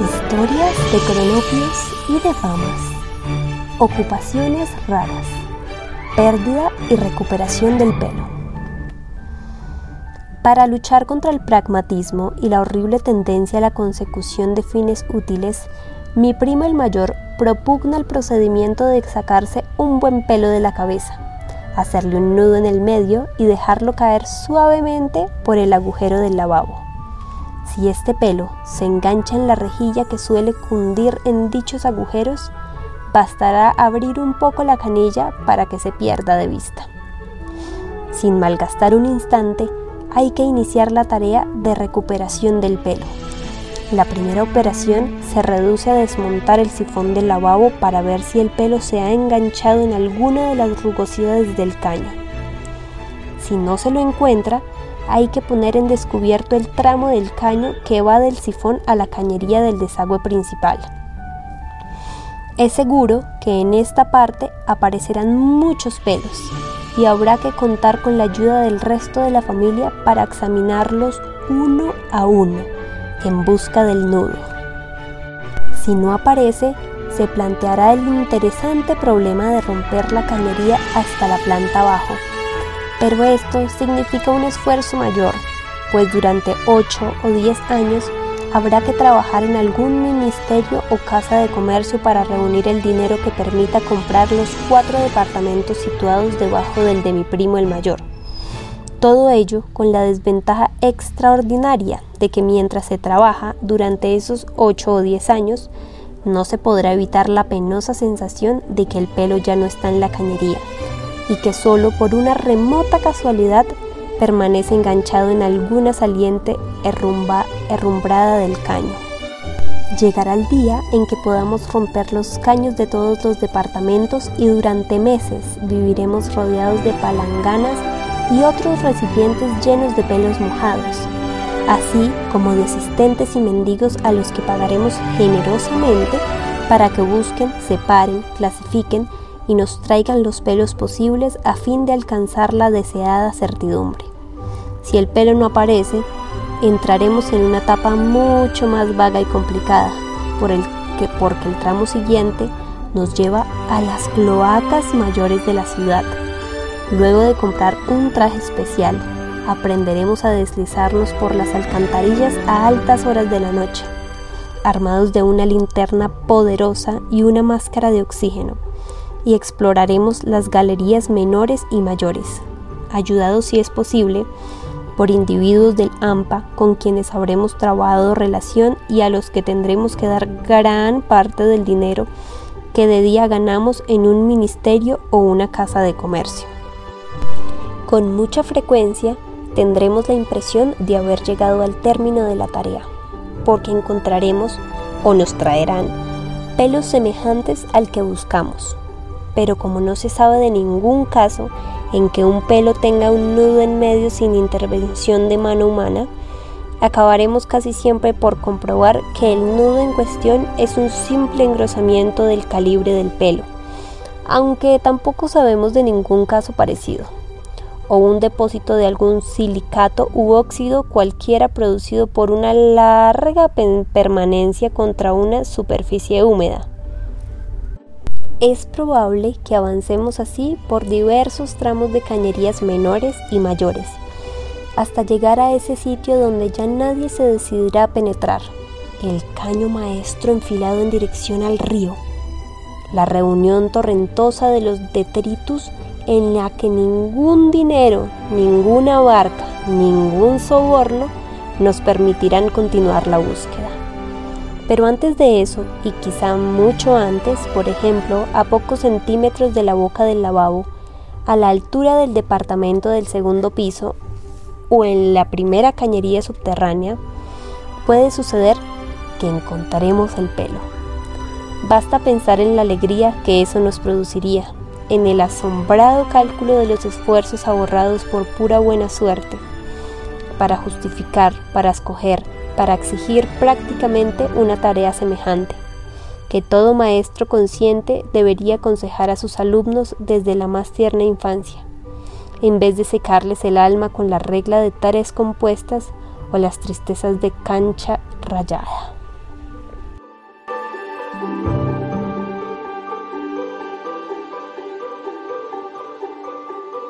Historias de cronopios y de famas. Ocupaciones raras. Pérdida y recuperación del pelo. Para luchar contra el pragmatismo y la horrible tendencia a la consecución de fines útiles, mi primo el mayor propugna el procedimiento de sacarse un buen pelo de la cabeza, hacerle un nudo en el medio y dejarlo caer suavemente por el agujero del lavabo. Si este pelo se engancha en la rejilla que suele cundir en dichos agujeros, bastará abrir un poco la canilla para que se pierda de vista. Sin malgastar un instante, hay que iniciar la tarea de recuperación del pelo. La primera operación se reduce a desmontar el sifón del lavabo para ver si el pelo se ha enganchado en alguna de las rugosidades del caño. Si no se lo encuentra, hay que poner en descubierto el tramo del caño que va del sifón a la cañería del desagüe principal. Es seguro que en esta parte aparecerán muchos pelos y habrá que contar con la ayuda del resto de la familia para examinarlos uno a uno en busca del nudo. Si no aparece, se planteará el interesante problema de romper la cañería hasta la planta abajo. Pero esto significa un esfuerzo mayor, pues durante 8 o 10 años habrá que trabajar en algún ministerio o casa de comercio para reunir el dinero que permita comprar los cuatro departamentos situados debajo del de mi primo el mayor. Todo ello con la desventaja extraordinaria de que mientras se trabaja durante esos 8 o 10 años, no se podrá evitar la penosa sensación de que el pelo ya no está en la cañería y que solo por una remota casualidad permanece enganchado en alguna saliente herrumbrada del caño. Llegará el día en que podamos romper los caños de todos los departamentos y durante meses viviremos rodeados de palanganas y otros recipientes llenos de pelos mojados, así como de asistentes y mendigos a los que pagaremos generosamente para que busquen, separen, clasifiquen y nos traigan los pelos posibles a fin de alcanzar la deseada certidumbre. Si el pelo no aparece, entraremos en una etapa mucho más vaga y complicada, por el que, porque el tramo siguiente nos lleva a las cloacas mayores de la ciudad. Luego de comprar un traje especial, aprenderemos a deslizarnos por las alcantarillas a altas horas de la noche, armados de una linterna poderosa y una máscara de oxígeno, y exploraremos las galerías menores y mayores, ayudados si es posible por individuos del AMPA con quienes habremos trabajado relación y a los que tendremos que dar gran parte del dinero que de día ganamos en un ministerio o una casa de comercio. Con mucha frecuencia tendremos la impresión de haber llegado al término de la tarea, porque encontraremos o nos traerán pelos semejantes al que buscamos. Pero como no se sabe de ningún caso en que un pelo tenga un nudo en medio sin intervención de mano humana, acabaremos casi siempre por comprobar que el nudo en cuestión es un simple engrosamiento del calibre del pelo, aunque tampoco sabemos de ningún caso parecido o un depósito de algún silicato u óxido cualquiera producido por una larga permanencia contra una superficie húmeda. Es probable que avancemos así por diversos tramos de cañerías menores y mayores, hasta llegar a ese sitio donde ya nadie se decidirá a penetrar, el caño maestro enfilado en dirección al río, la reunión torrentosa de los detritus en la que ningún dinero, ninguna barca, ningún soborno nos permitirán continuar la búsqueda. Pero antes de eso, y quizá mucho antes, por ejemplo, a pocos centímetros de la boca del lavabo, a la altura del departamento del segundo piso o en la primera cañería subterránea, puede suceder que encontraremos el pelo. Basta pensar en la alegría que eso nos produciría, en el asombrado cálculo de los esfuerzos ahorrados por pura buena suerte, para justificar, para escoger, para exigir prácticamente una tarea semejante, que todo maestro consciente debería aconsejar a sus alumnos desde la más tierna infancia, en vez de secarles el alma con la regla de tareas compuestas o las tristezas de cancha rayada.